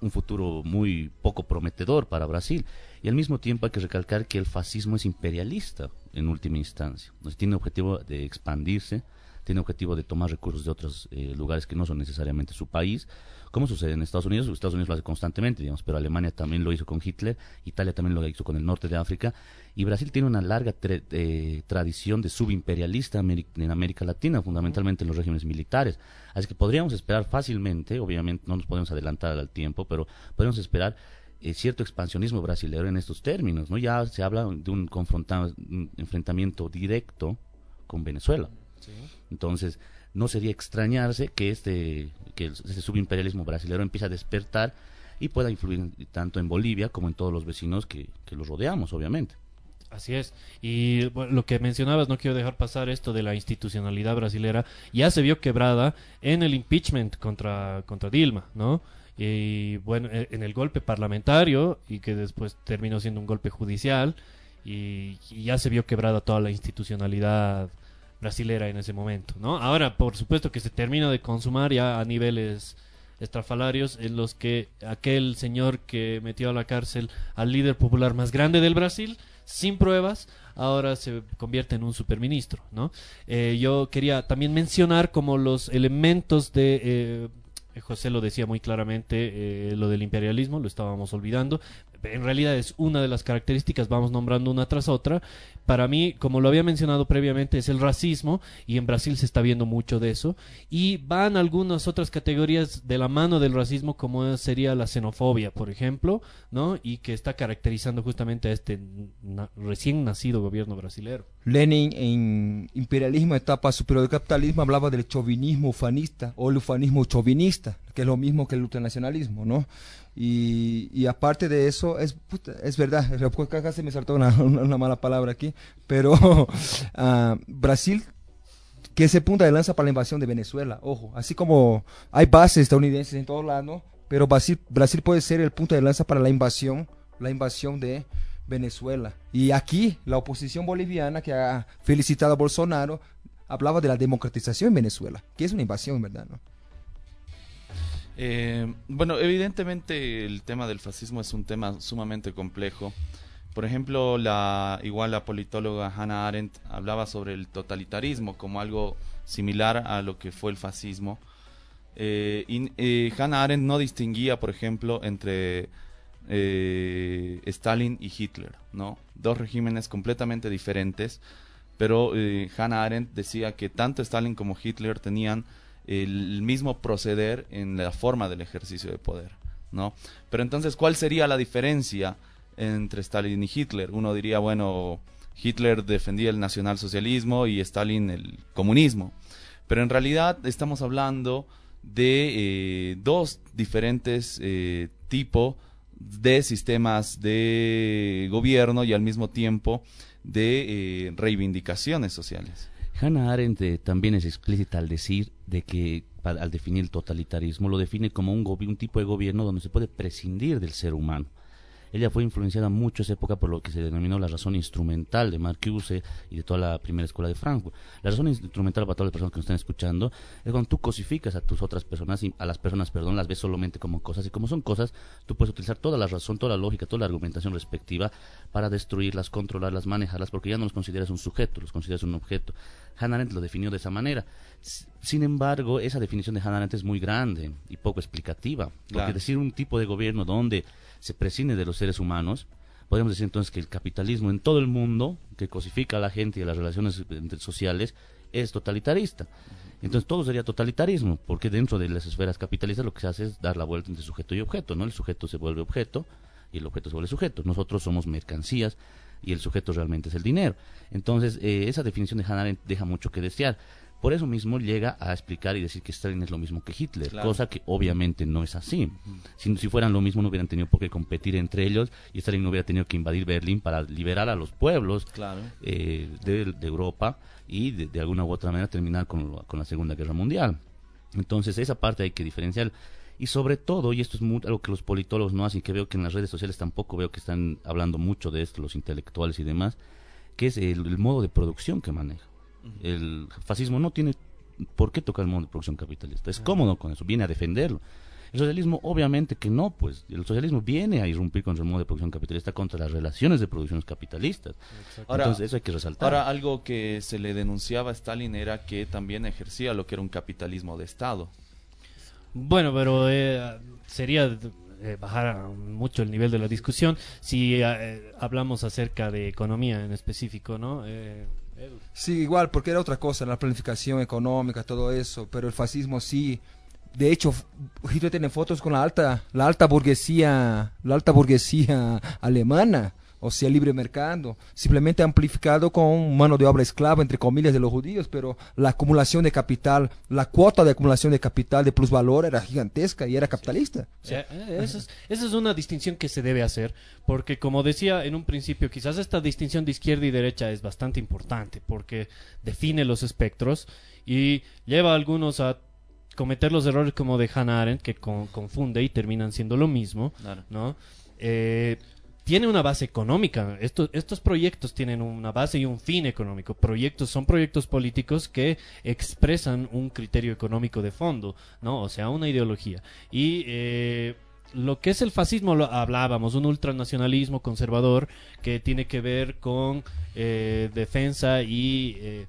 un futuro muy poco prometedor para Brasil. Y al mismo tiempo hay que recalcar que el fascismo es imperialista en última instancia. tiene objetivo de expandirse, tiene objetivo de tomar recursos de otros eh, lugares que no son necesariamente su país, como sucede en Estados Unidos, Estados Unidos lo hace constantemente, digamos, pero Alemania también lo hizo con Hitler, Italia también lo hizo con el norte de África, y Brasil tiene una larga eh, tradición de subimperialista en América Latina, fundamentalmente en los regímenes militares. Así que podríamos esperar fácilmente, obviamente no nos podemos adelantar al tiempo, pero podemos esperar eh, cierto expansionismo brasileño en estos términos, ¿no? Ya se habla de un, un enfrentamiento directo con Venezuela. Entonces, no sería extrañarse que este, que este subimperialismo brasileño empiece a despertar y pueda influir tanto en Bolivia como en todos los vecinos que, que los rodeamos, obviamente. Así es. Y lo que mencionabas, no quiero dejar pasar esto de la institucionalidad brasilera, ya se vio quebrada en el impeachment contra, contra Dilma, ¿no? Y bueno, e, en el golpe parlamentario y que después terminó siendo un golpe judicial y ya se vio quebrada toda la institucionalidad brasilera en ese momento, ¿no? Ahora, por supuesto que se termina de consumar ya a niveles estrafalarios en los que aquel señor que metió a la cárcel al líder popular más grande del Brasil, sin pruebas, ahora se convierte en un superministro, ¿no? Eh, yo quería también mencionar como los elementos de... Eh, José lo decía muy claramente, eh, lo del imperialismo, lo estábamos olvidando, en realidad es una de las características, vamos nombrando una tras otra. Para mí, como lo había mencionado previamente, es el racismo y en Brasil se está viendo mucho de eso. Y van algunas otras categorías de la mano del racismo, como sería la xenofobia, por ejemplo, ¿no? Y que está caracterizando justamente a este recién nacido gobierno brasilero. Lenin en Imperialismo, etapa superior del capitalismo, hablaba del chauvinismo ufanista o el ufanismo chauvinista, es lo mismo que el ultranacionalismo, ¿no? Y, aparte de eso, es, es verdad, acá se me saltó una, mala palabra aquí, pero uh, Brasil, que es el punta de lanza para la invasión de Venezuela, ojo, así como hay bases estadounidenses en todos lados, pero Brasil, Brasil puede ser el punto de lanza para la invasión, la invasión de Venezuela. Y aquí la oposición boliviana que ha felicitado a Bolsonaro hablaba de la democratización en Venezuela, que es una invasión, ¿verdad? Eh, bueno, evidentemente el tema del fascismo es un tema sumamente complejo. Por ejemplo, la, igual la politóloga Hannah Arendt hablaba sobre el totalitarismo como algo similar a lo que fue el fascismo. Eh, y, eh, Hannah Arendt no distinguía, por ejemplo, entre Stalin y Hitler, ¿no? Dos regímenes completamente diferentes, pero Hannah Arendt decía que tanto Stalin como Hitler tenían el mismo proceder en la forma del ejercicio de poder, ¿no? Pero entonces, ¿cuál sería la diferencia entre Stalin y Hitler? Uno diría, bueno, Hitler defendía el nacionalsocialismo y Stalin el comunismo. Pero en realidad estamos hablando de eh, dos diferentes eh, tipos de sistemas de gobierno y al mismo tiempo de eh, reivindicaciones sociales. Hannah Arendt eh, también es explícita al decir de que al definir el totalitarismo lo define como un, un tipo de gobierno donde se puede prescindir del ser humano ella fue influenciada mucho esa época por lo que se denominó la razón instrumental de Marcuse y de toda la primera escuela de Frankfurt. La razón instrumental para todas las personas que nos están escuchando es cuando tú cosificas a tus otras personas y a las personas, perdón, las ves solamente como cosas y como son cosas, tú puedes utilizar toda la razón, toda la lógica, toda la argumentación respectiva para destruirlas, controlarlas, manejarlas, porque ya no los consideras un sujeto, los consideras un objeto. Hannah Arendt lo definió de esa manera. Sin embargo, esa definición de Hannah Arendt es muy grande y poco explicativa, porque decir un tipo de gobierno donde se prescinde de los seres humanos, podemos decir entonces que el capitalismo en todo el mundo, que cosifica a la gente y a las relaciones sociales, es totalitarista. Entonces todo sería totalitarismo, porque dentro de las esferas capitalistas lo que se hace es dar la vuelta entre sujeto y objeto, ¿no? El sujeto se vuelve objeto y el objeto se vuelve sujeto. Nosotros somos mercancías y el sujeto realmente es el dinero. Entonces, eh, esa definición de Hannah deja mucho que desear. Por eso mismo llega a explicar y decir que Stalin es lo mismo que Hitler, cosa que obviamente no es así. si, si, fueran lo mismo no hubieran tenido por qué competir entre ellos y Stalin no hubiera tenido que invadir Berlín para liberar a los pueblos eh, de, Europa y de, alguna u otra manera terminar con, con la Segunda Guerra Mundial. Entonces esa parte hay que diferenciar. Y sobre todo, y esto es algo que los politólogos no hacen, que veo que en las redes sociales tampoco veo que están hablando mucho de esto, los intelectuales y demás, que es el modo de producción que maneja. El fascismo no tiene por qué tocar el modo de producción capitalista. Es cómodo con eso, viene a defenderlo. El socialismo, obviamente que no, pues el socialismo viene a irrumpir contra el modo de producción capitalista, contra las relaciones de producciones capitalistas. Ahora- Entonces, eso hay que resaltar. Ahora, algo que se le denunciaba a Stalin era que también ejercía lo que era un capitalismo de Estado. Bueno, pero eh, sería eh, bajar mucho el nivel de la discusión si eh, hablamos acerca de economía en específico, ¿no? Eh. Sí, igual, porque era otra cosa, la planificación económica, todo eso, pero el fascismo sí. De hecho, Hitler tiene fotos con la alta, la alta burguesía, la alta burguesía alemana, o sea, libre mercado, simplemente amplificado con mano de obra esclava, entre comillas, de los judíos, pero la acumulación de capital, la cuota de acumulación de capital, de plusvalor, era gigantesca y era capitalista. Eh, eh, esa, es, esa es una distinción que se debe hacer, porque como decía en un principio, quizás esta distinción de izquierda y derecha es bastante importante, porque define los espectros y lleva a algunos a cometer los errores como de Hannah Arendt, que con- confunde y terminan siendo lo mismo, Claro. ¿no? Eh, tiene una base económica. Estos, estos proyectos tienen una base y un fin económico. Proyectos son proyectos políticos que expresan un criterio económico de fondo, ¿no? O sea, una ideología. Y eh, lo que es el fascismo, lo hablábamos, un ultranacionalismo conservador que tiene que ver con eh, defensa y, eh,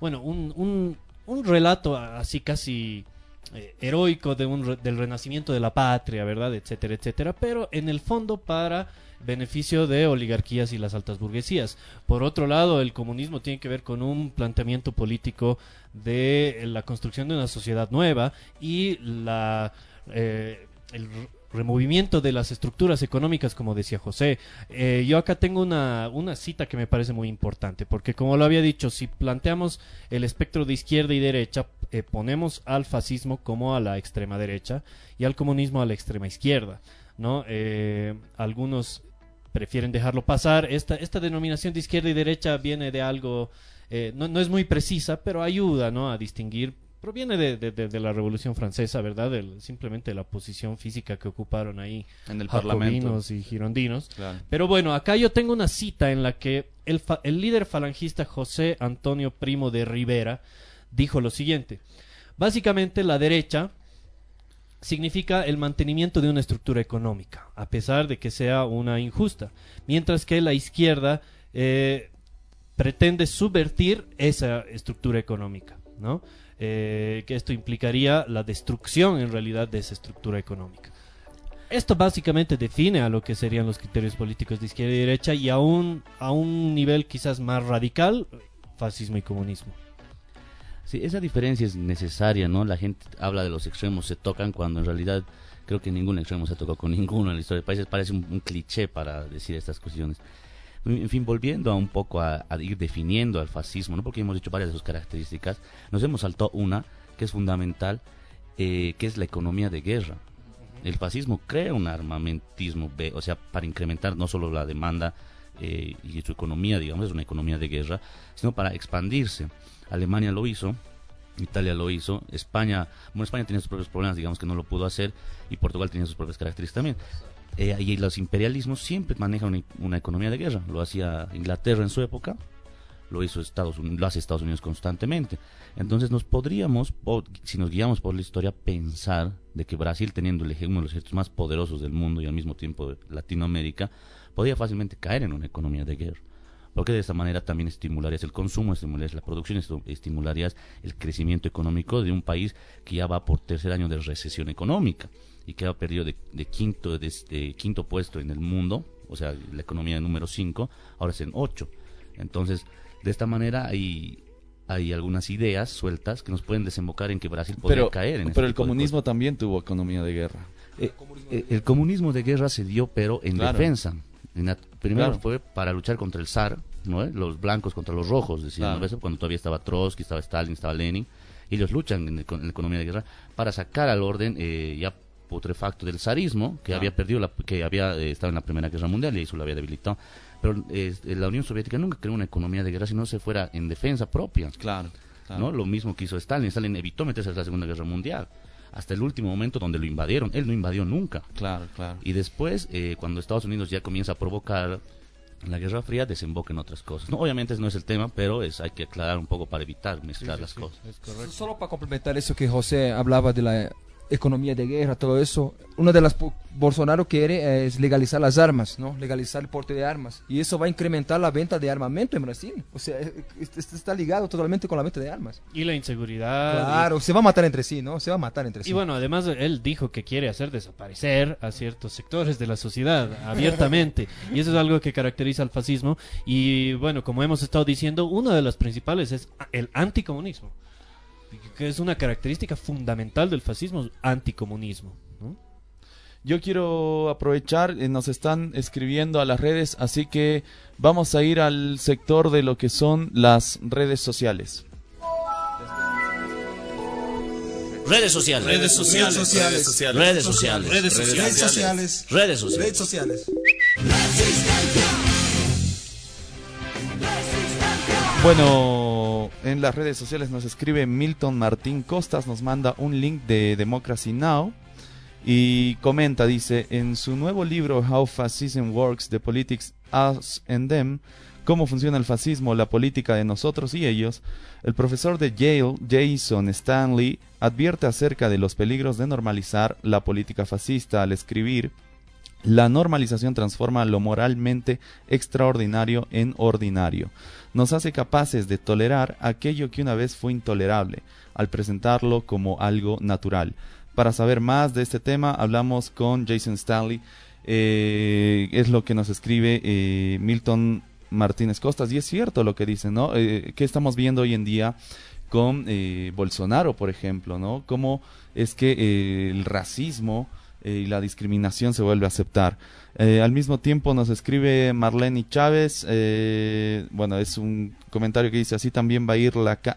bueno, un, un, un relato así casi eh, heroico de un del renacimiento de la patria, ¿verdad? Etcétera, etcétera, pero en el fondo para beneficio de oligarquías y las altas burguesías. Por otro lado, el comunismo tiene que ver con un planteamiento político de la construcción de una sociedad nueva y la eh, el removimiento de las estructuras económicas, como decía José. Eh, yo acá tengo una, una cita que me parece muy importante, porque como lo había dicho, si planteamos el espectro de izquierda y derecha, eh, ponemos al fascismo como a la extrema derecha y al comunismo a la extrema izquierda, ¿no? Algunos prefieren dejarlo pasar. Esta, esta denominación de izquierda y derecha viene de algo, eh, no, no es muy precisa, pero ayuda, ¿no? A distinguir. Proviene de, de- de- de la Revolución Francesa, ¿verdad? Del- simplemente la posición física que ocuparon ahí En el Parlamento. y girondinos. Claro. Pero bueno, acá yo tengo una cita en la que el, fa- el líder falangista José Antonio Primo de Rivera dijo lo siguiente. Básicamente la derecha significa el mantenimiento de una estructura económica, a pesar de que sea una injusta, mientras que la izquierda eh, pretende subvertir esa estructura económica, ¿no? Eh, que esto implicaría la destrucción en realidad de esa estructura económica. Esto básicamente define a lo que serían los criterios políticos de izquierda y derecha y a un, a un nivel quizás más radical, fascismo y comunismo. Sí, esa diferencia es necesaria, ¿no? La gente habla de los extremos, se tocan cuando en realidad creo que ningún extremo se tocado con ninguno en la historia del país. Parece un, cliché para decir estas cuestiones. En fin, volviendo a un poco a, ir definiendo al fascismo, ¿no? Porque hemos dicho varias de sus características, nos hemos saltado una que es fundamental, eh, que es la economía de guerra. El fascismo crea un armamentismo, o sea, para incrementar no solo la demanda eh, y su economía, digamos, es una economía de guerra, sino para expandirse. Alemania lo hizo, Italia lo hizo, España, bueno, España tenía sus propios problemas, digamos que no lo pudo hacer, y Portugal tenía sus propias características también. Eh, y los imperialismos siempre manejan una, economía de guerra, lo hacía Inglaterra en su época, lo hizo Estados Unidos, lo hace Estados Unidos constantemente. Entonces nos podríamos, po- si nos guiamos por la historia, pensar de que Brasil, teniendo el uno de los ejércitos más poderosos del mundo y al mismo tiempo Latinoamérica, podría fácilmente caer en una economía de guerra. Porque de esta manera también estimularías el consumo, estimularías la producción, estimularías el crecimiento económico de un país que ya va por tercer año de recesión económica y que ha perdido de, de quinto, de, de quinto puesto en el mundo, o sea, la economía número 5, ahora es en 8. Entonces, de esta manera hay, hay algunas ideas sueltas que nos pueden desembocar en que Brasil podría caer en este pero el tipo de comunismo también tuvo economía de guerra. eh, eh, el comunismo de guerra se dio, pero en Claro. defensa. En la- primero Claro. fue para luchar contra el zar, ¿no? Los blancos contra los rojos, decían, Claro. ¿no? Cuando todavía estaba Trotsky, estaba Stalin, estaba Lenin. Y ellos luchan en, el- en la economía de guerra para sacar al orden eh, ya putrefacto del zarismo, que había perdido, la, que había eh, estado en la Primera Guerra Mundial y eso lo había debilitado. Pero eh, la Unión Soviética nunca creó una economía de guerra si no se fuera en defensa propia. Claro. claro. ¿no? Lo mismo que hizo Stalin. Stalin evitó meterse a la Segunda Guerra Mundial. Hasta el último momento donde lo invadieron. Él no invadió nunca. Claro, claro. Y después, eh, cuando Estados Unidos ya comienza a provocar la Guerra Fría, desemboca en otras cosas. No, obviamente ese no es el tema, pero es hay que aclarar un poco para evitar mezclar las cosas. Solo para complementar eso que José hablaba de la economía de guerra, todo eso. Una de las Bolsonaro quiere eh, es legalizar las armas, ¿no? Legalizar el porte de armas. Y eso va a incrementar la venta de armamento en Brasil. O sea, esto está ligado totalmente con la venta de armas. Y la inseguridad. Claro, se va a matar entre sí, ¿no? Se va a matar entre sí. Y bueno, además él dijo que quiere hacer desaparecer a ciertos sectores de la sociedad abiertamente. y eso es algo que caracteriza al fascismo. Y bueno, como hemos estado diciendo, una de las principales es el anticomunismo que es una característica fundamental del fascismo, anticomunismo. Yo quiero aprovechar, eh, nos están escribiendo a las redes, así que vamos a ir al sector de lo que son las redes sociales. Redes sociales. Redes sociales. Redes sociales. Redes sociales. Redes sociales. Redes sociales. Redes sociales. Bueno, en las redes sociales nos escribe Milton Martín Costas, nos manda un link de Democracy Now! y comenta, dice, en su nuevo libro How Fascism Works, The Politics Us and Them, cómo funciona el fascismo, la política de nosotros y ellos, el profesor de Yale, Jason Stanley, advierte acerca de los peligros de normalizar la política fascista al escribir la normalización transforma lo moralmente extraordinario en ordinario. Nos hace capaces de tolerar aquello que una vez fue intolerable, al presentarlo como algo natural. Para saber más de este tema, hablamos con Jason Stanley. Eh, es lo que nos escribe eh, Milton Martínez Costas. Y es cierto lo que dice, ¿no? Eh, ¿Qué estamos viendo hoy en día con Bolsonaro, por ejemplo, ¿no? Cómo es que el racismo y la discriminación se vuelve a aceptar. Al mismo tiempo nos escribe Marlene Chávez, bueno, es un comentario que dice, así también va a ir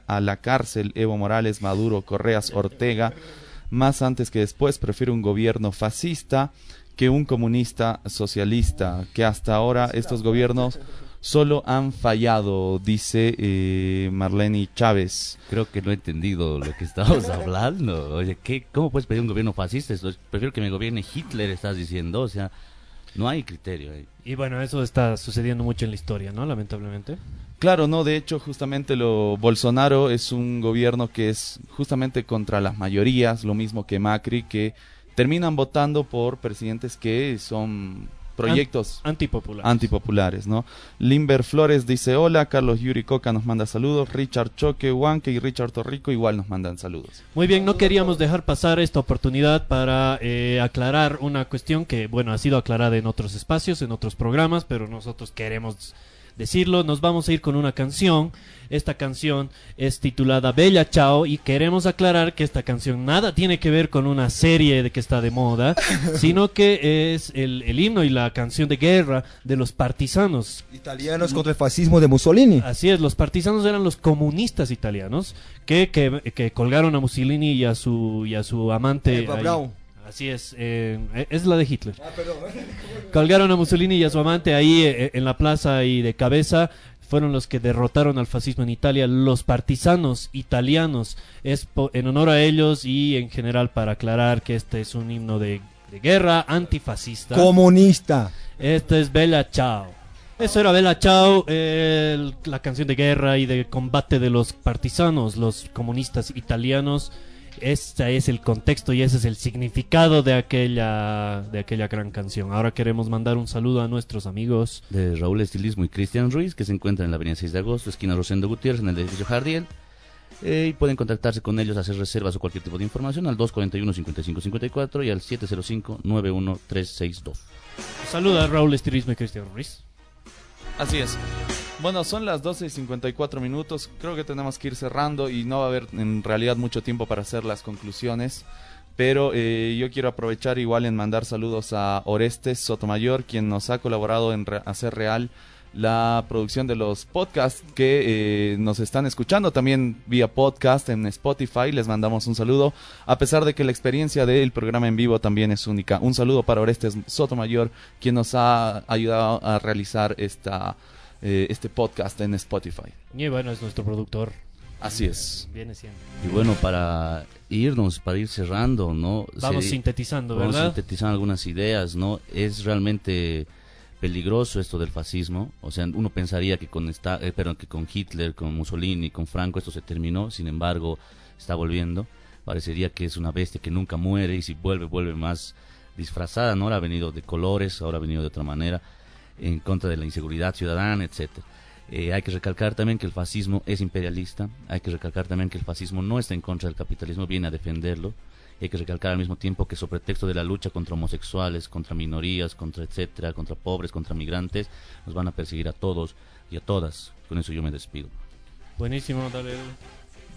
a la cárcel Evo Morales, Maduro, Correas, Ortega más antes que después prefiere un gobierno fascista que un comunista socialista, que hasta ahora estos gobiernos solo han fallado, dice eh, Marlene Chávez. Creo que no he entendido lo que estamos hablando. Oye, ¿qué, ¿cómo puedes pedir un gobierno fascista? Prefiero que me gobierne Hitler, estás diciendo. O sea, no hay criterio ahí. Y bueno, eso está sucediendo mucho en la historia, ¿no? Lamentablemente. Claro, no, de hecho, justamente lo Bolsonaro es un gobierno que es justamente contra las mayorías, lo mismo que Macri, que terminan votando por presidentes que son proyectos antipopulares. antipopulares, ¿no? Limber Flores dice hola, Carlos Yuri Coca nos manda saludos, Richard Choque, Huanque y Richard Torrico igual nos mandan saludos. Muy bien, no queríamos dejar pasar esta oportunidad para eh, aclarar una cuestión que, bueno, ha sido aclarada en otros espacios, en otros programas, pero nosotros queremos decirlo, nos vamos a ir con una canción. Esta canción es titulada Bella Chao y queremos aclarar que esta canción nada tiene que ver con una serie de que está de moda, sino que es el, himno y la canción de guerra de los partisanos. Italianos contra el fascismo de Mussolini. Así es, los partisanos eran los comunistas italianos que, que, colgaron a Mussolini y a su, y a su amante. Así es, eh, es la de Hitler. Ah, Colgaron a Mussolini y a su amante ahí eh, en la plaza y de cabeza. Fueron los que derrotaron al fascismo en Italia. Los partisanos italianos es en honor a ellos y en general para aclarar que este es un himno de, guerra antifascista. Comunista. Este es Bella Ciao. Eso era Bella Ciao, la canción de guerra y de combate de los partisanos, los comunistas italianos este es el contexto y ese es el significado de aquella, de aquella gran canción. Ahora queremos mandar un saludo a nuestros amigos de Raúl Estilismo y Cristian Ruiz, que se encuentran en la avenida 6 de agosto, esquina Rosendo Gutiérrez, en el edificio Jardiel. Eh, y pueden contactarse con ellos, hacer reservas o cualquier tipo de información al 241-5554 y al 705-91362. Saluda a Raúl Estilismo y Cristian Ruiz. Así es. Bueno, son las 12 y 54 minutos. Creo que tenemos que ir cerrando y no va a haber en realidad mucho tiempo para hacer las conclusiones. Pero eh, yo quiero aprovechar igual en mandar saludos a Orestes Sotomayor, quien nos ha colaborado en hacer real la producción de los podcasts que eh, nos están escuchando también vía podcast en Spotify. Les mandamos un saludo, a pesar de que la experiencia del programa en vivo también es única. Un saludo para Orestes Sotomayor, quien nos ha ayudado a realizar esta eh, este podcast en Spotify. Y bueno, es nuestro productor. Así es. Viene siendo. Y bueno, para irnos, para ir cerrando, ¿no? Vamos sintetizando, ¿verdad? Vamos sintetizando algunas ideas, ¿no? Es realmente peligroso esto del fascismo. O sea, uno pensaría que con, esta, eh, que con Hitler, con Mussolini, con Franco esto se terminó, sin embargo, está volviendo. parecería que es una bestia que nunca muere y si vuelve, vuelve más disfrazada, ¿no? Ahora ha venido de colores, ahora ha venido de otra manera, en contra de la inseguridad ciudadana, etcétera. Eh, hay que recalcar también que el fascismo es imperialista, hay que recalcar también que el fascismo no está en contra del capitalismo, viene a defenderlo. Hay que recalcar al mismo tiempo que sobre texto de la lucha contra homosexuales, contra minorías, contra etcétera, contra pobres, contra migrantes, nos van a perseguir a todos y a todas. Con eso yo me despido. Buenísimo, dale.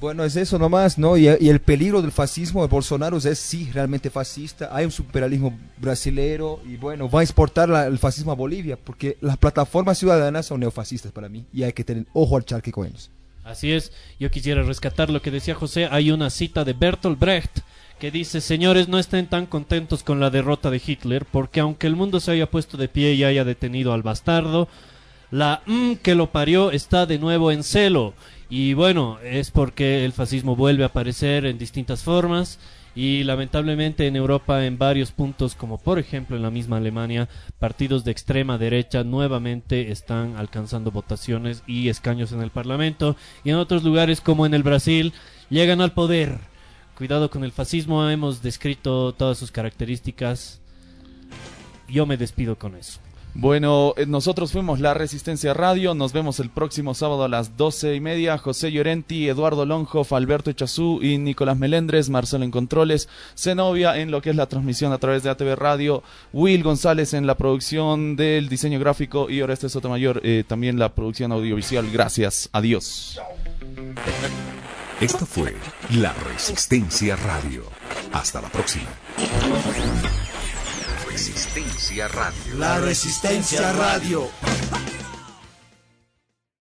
Bueno, es eso nomás, ¿no? Y, y, el peligro del fascismo de Bolsonaro es sí, realmente fascista. Hay un superalismo brasilero y bueno, va a exportar la, el fascismo a Bolivia porque las plataformas ciudadanas son neofascistas para mí y hay que tener ojo al charque con ellos. Así es, yo quisiera rescatar lo que decía José. Hay una cita de Bertolt Brecht que dice, señores, no estén tan contentos con la derrota de Hitler porque aunque el mundo se haya puesto de pie y haya detenido al bastardo, la mm que lo parió está de nuevo en celo. Y bueno, es porque el fascismo vuelve a aparecer en distintas formas y lamentablemente en Europa en varios puntos, como por ejemplo en la misma Alemania, partidos de extrema derecha nuevamente están alcanzando votaciones y escaños en el Parlamento y en otros lugares como en el Brasil llegan al poder. Cuidado con el fascismo, hemos descrito todas sus características. Yo me despido con eso. Bueno, eh, nosotros fuimos La Resistencia Radio. Nos vemos el próximo sábado a las doce y media. José Llorenti, Eduardo Lonjo, Alberto Echazú y Nicolás Melendres, Marcelo en Controles, Zenobia en lo que es la transmisión a través de ATV Radio, Will González en la producción del diseño gráfico y Oreste Sotomayor eh, también la producción audiovisual. Gracias. Adiós. Esto fue La Resistencia Radio. Hasta la próxima. Resistencia Radio. La Resistencia Radio.